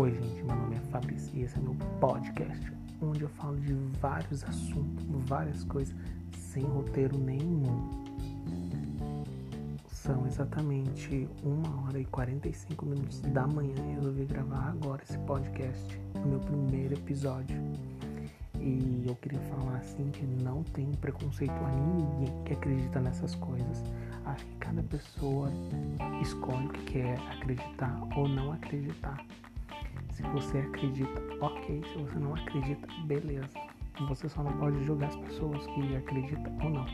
Oi, gente, meu nome é Fabrício e esse é meu podcast, onde eu falo de vários assuntos, várias coisas, sem roteiro nenhum. São exatamente 1 hora e 45 minutos da manhã e eu resolvi gravar agora esse podcast, o meu primeiro episódio. E eu queria falar assim que não tem preconceito a ninguém que acredita nessas coisas. Acho que cada pessoa escolhe o que quer acreditar ou não acreditar. Se você acredita, ok. Se você não acredita, beleza. Você só não pode julgar as pessoas que acreditam ou não.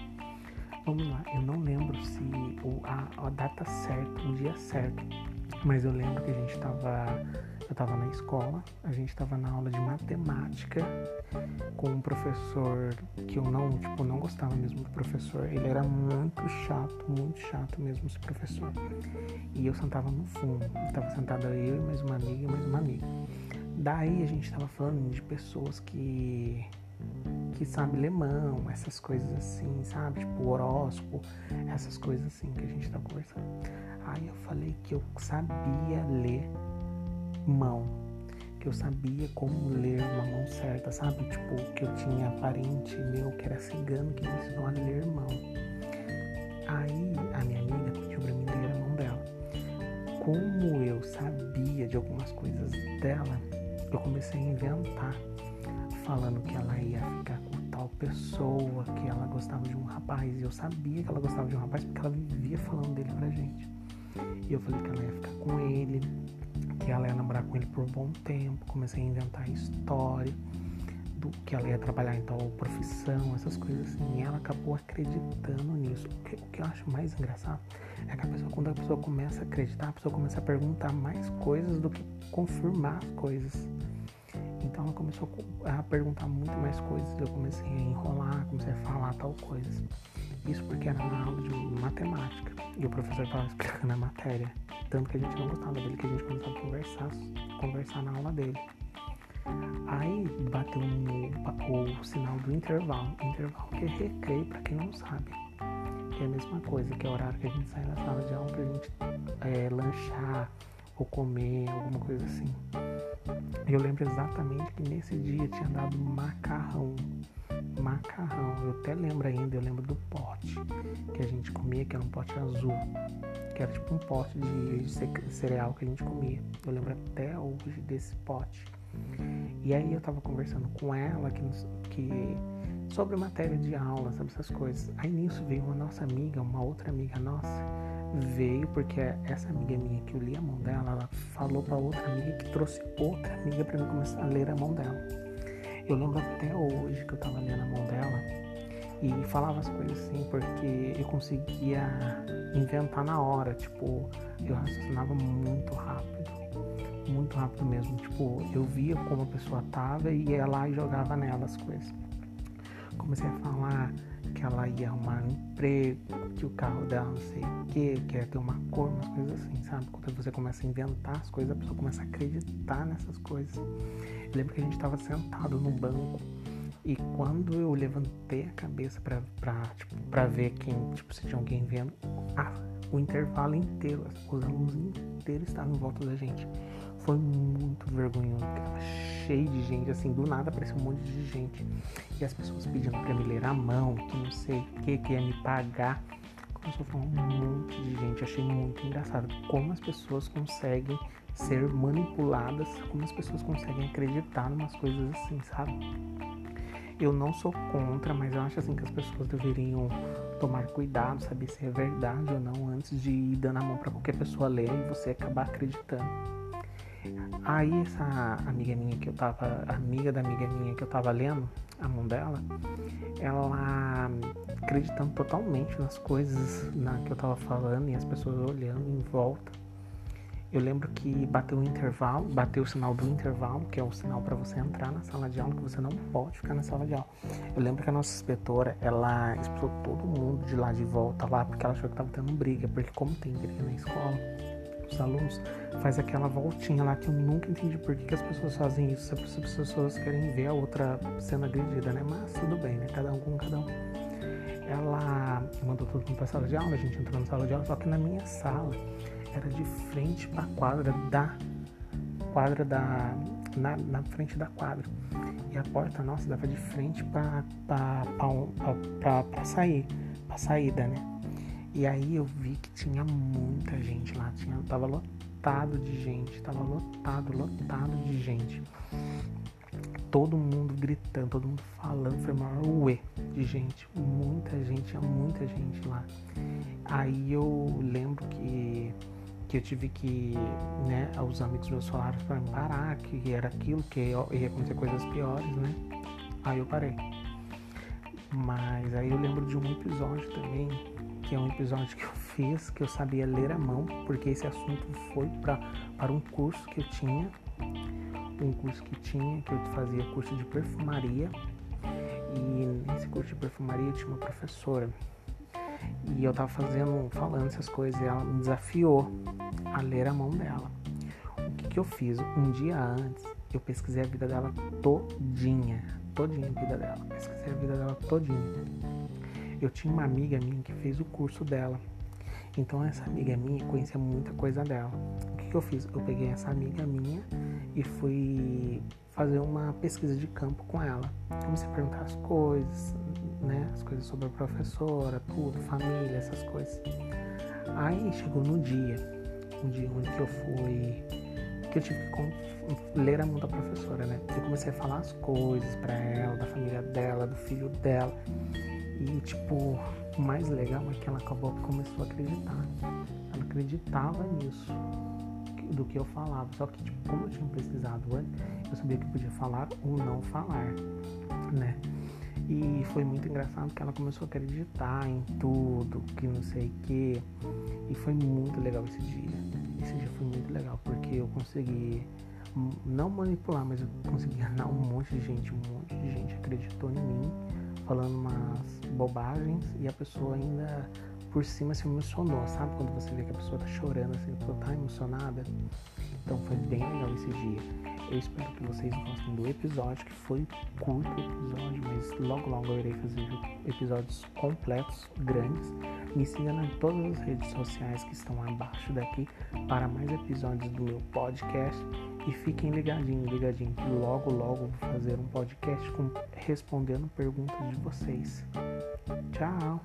Vamos lá, eu não lembro se a, a data certa, o dia certo, mas eu lembro que a gente estava eu estava na escola, a gente estava na aula de matemática com um professor que eu não, tipo, não gostava mesmo do professor. Ele era muito chato, muito chato mesmo esse professor. E eu sentava no fundo. Estava sentada eu e mais uma amiga e mais uma amiga. Daí a gente estava falando de pessoas que que sabe lemão, essas coisas assim, sabe? Tipo horóscopo, essas coisas assim que a gente tá conversando. Aí eu falei que eu sabia ler mão, que eu sabia como ler uma mão certa, sabe? Tipo, que eu tinha parente meu que era cigano que me ensinou a ler mão. Aí a minha amiga pediu pra mim ler a mão dela. Como eu sabia de algumas coisas dela, eu comecei a inventar, falando que ela ia ficar com tal pessoa, que ela gostava de um rapaz. E eu sabia que ela gostava de um rapaz porque ela vivia falando dele pra gente. E eu falei que ela ia ficar com ele, que ela ia namorar com ele por um bom tempo. Comecei a inventar história do que ela ia trabalhar em tal profissão, essas coisas assim. E ela acabou acreditando nisso. O que, o que eu acho mais engraçado é que a pessoa, quando a pessoa começa a acreditar, a pessoa começa a perguntar mais coisas do que confirmar as coisas. Então ela começou a perguntar muito mais coisas. Eu comecei a enrolar, comecei a falar tal coisas. Isso porque era na aula de matemática. E o professor estava explicando a matéria. Tanto que a gente não gostava dele, que a gente começava a conversar, conversar na aula dele. Aí bateu no, o sinal do intervalo. Intervalo que é recreio, para quem não sabe. Que é a mesma coisa, que é o horário que a gente sai da sala de aula pra gente é, lanchar ou comer, alguma coisa assim. Eu lembro exatamente que nesse dia tinha dado macarrão macarrão. Eu até lembro ainda, eu lembro do pote que a gente comia, que era um pote azul, que era tipo um pote de cereal que a gente comia. Eu lembro até hoje desse pote. E aí eu tava conversando com ela que, que sobre matéria de aula, sabe essas coisas. Aí nisso veio uma nossa amiga, uma outra amiga nossa, veio porque essa amiga minha que eu li a mão dela, ela falou para outra amiga que trouxe outra amiga para mim começar a ler a mão dela. Eu lembro até hoje que eu tava lendo a mão dela e falava as coisas assim porque eu conseguia inventar na hora, tipo, eu raciocinava muito rápido, muito rápido mesmo, tipo, eu via como a pessoa tava e ia lá e jogava nela as coisas. Comecei a falar que ela ia arrumar um emprego, que o carro dela não sei o que, que ia ter uma cor, umas coisas assim, sabe? Quando você começa a inventar as coisas, a pessoa começa a acreditar nessas coisas. Eu lembro que a gente estava sentado no banco e quando eu levantei a cabeça pra, pra, tipo, pra ver quem, tipo, se tinha alguém vendo, ah, o intervalo inteiro, os alunos inteiros estavam em volta da gente. Foi muito vergonhoso, cheio de gente, assim, do nada apareceu um monte de gente. E as pessoas pedindo pra me ler a mão, que não sei o que, que ia me pagar. Começou a falar um monte de gente. Achei muito engraçado como as pessoas conseguem ser manipuladas, como as pessoas conseguem acreditar em umas coisas assim, sabe? Eu não sou contra, mas eu acho assim que as pessoas deveriam tomar cuidado, saber se é verdade ou não, antes de ir dando a mão para qualquer pessoa ler e você acabar acreditando. Aí essa amiga minha que eu tava, amiga da amiga minha que eu tava lendo, a mão dela, ela acreditando totalmente nas coisas na, que eu tava falando e as pessoas olhando em volta. Eu lembro que bateu o intervalo, bateu o sinal do intervalo, que é o sinal para você entrar na sala de aula, que você não pode ficar na sala de aula. Eu lembro que a nossa inspetora, ela expulsou todo mundo de lá de volta lá, porque ela achou que tava tendo briga, porque como tem briga na escola, os alunos faz aquela voltinha lá que eu nunca entendi por que, que as pessoas fazem isso, se as pessoas querem ver a outra sendo agredida, né? Mas tudo bem, né? Cada um com cada um. Ela mandou todo mundo pra sala de aula, a gente entrou na sala de aula, só que na minha sala era de frente para a quadra da quadra da. Na, na frente da quadra. E a porta, nossa, dava de frente pra, pra sair, pra saída, né? E aí eu vi que tinha muita gente lá, tinha, tava lotado de gente, tava lotado, lotado de gente todo mundo gritando, todo mundo falando, foi maior uê de gente, muita gente, tinha muita gente lá. Aí eu lembro que, que eu tive que, né, os amigos meus falaram para me parar, que era aquilo, que ia acontecer coisas piores, né? Aí eu parei. Mas aí eu lembro de um episódio também, que é um episódio que eu fiz, que eu sabia ler a mão, porque esse assunto foi pra, para um curso que eu tinha um curso que tinha, que eu fazia curso de perfumaria. E nesse curso de perfumaria tinha uma professora. E eu tava fazendo, falando essas coisas, e ela me desafiou a ler a mão dela. O que, que eu fiz? Um dia antes, eu pesquisei a vida dela todinha. Todinha a vida dela. Pesquisei a vida dela todinha. Eu tinha uma amiga minha que fez o curso dela. Então essa amiga minha conhecia muita coisa dela. O que, que eu fiz? Eu peguei essa amiga minha e fui fazer uma pesquisa de campo com ela. Comecei a perguntar as coisas, né? As coisas sobre a professora, tudo, família, essas coisas. Aí chegou no dia, um dia onde eu fui, que eu tive que ler a mão da professora, né? Eu comecei a falar as coisas para ela, da família dela, do filho dela. E tipo, o mais legal é que ela acabou começou a acreditar. Ela acreditava nisso do que eu falava. Só que, tipo, como eu tinha pesquisado antes, eu sabia que podia falar ou não falar, né? E foi muito engraçado que ela começou a acreditar em tudo, que não sei o que. E foi muito legal esse dia. Esse dia foi muito legal, porque eu consegui não manipular, mas eu consegui enganar um monte de gente, um monte de gente acreditou em mim, falando umas bobagens e a pessoa ainda por cima se emocionou, sabe? Quando você vê que a pessoa tá chorando, assim, a pessoa tá emocionada. Então foi bem legal esse dia. Eu espero que vocês gostem do episódio, que foi curto o episódio, mas logo logo eu irei fazer episódios completos, grandes. Me siga em todas as redes sociais que estão abaixo daqui para mais episódios do meu podcast. E fiquem ligadinhos, ligadinhos. Logo, logo vou fazer um podcast com, respondendo perguntas de vocês. Tchau!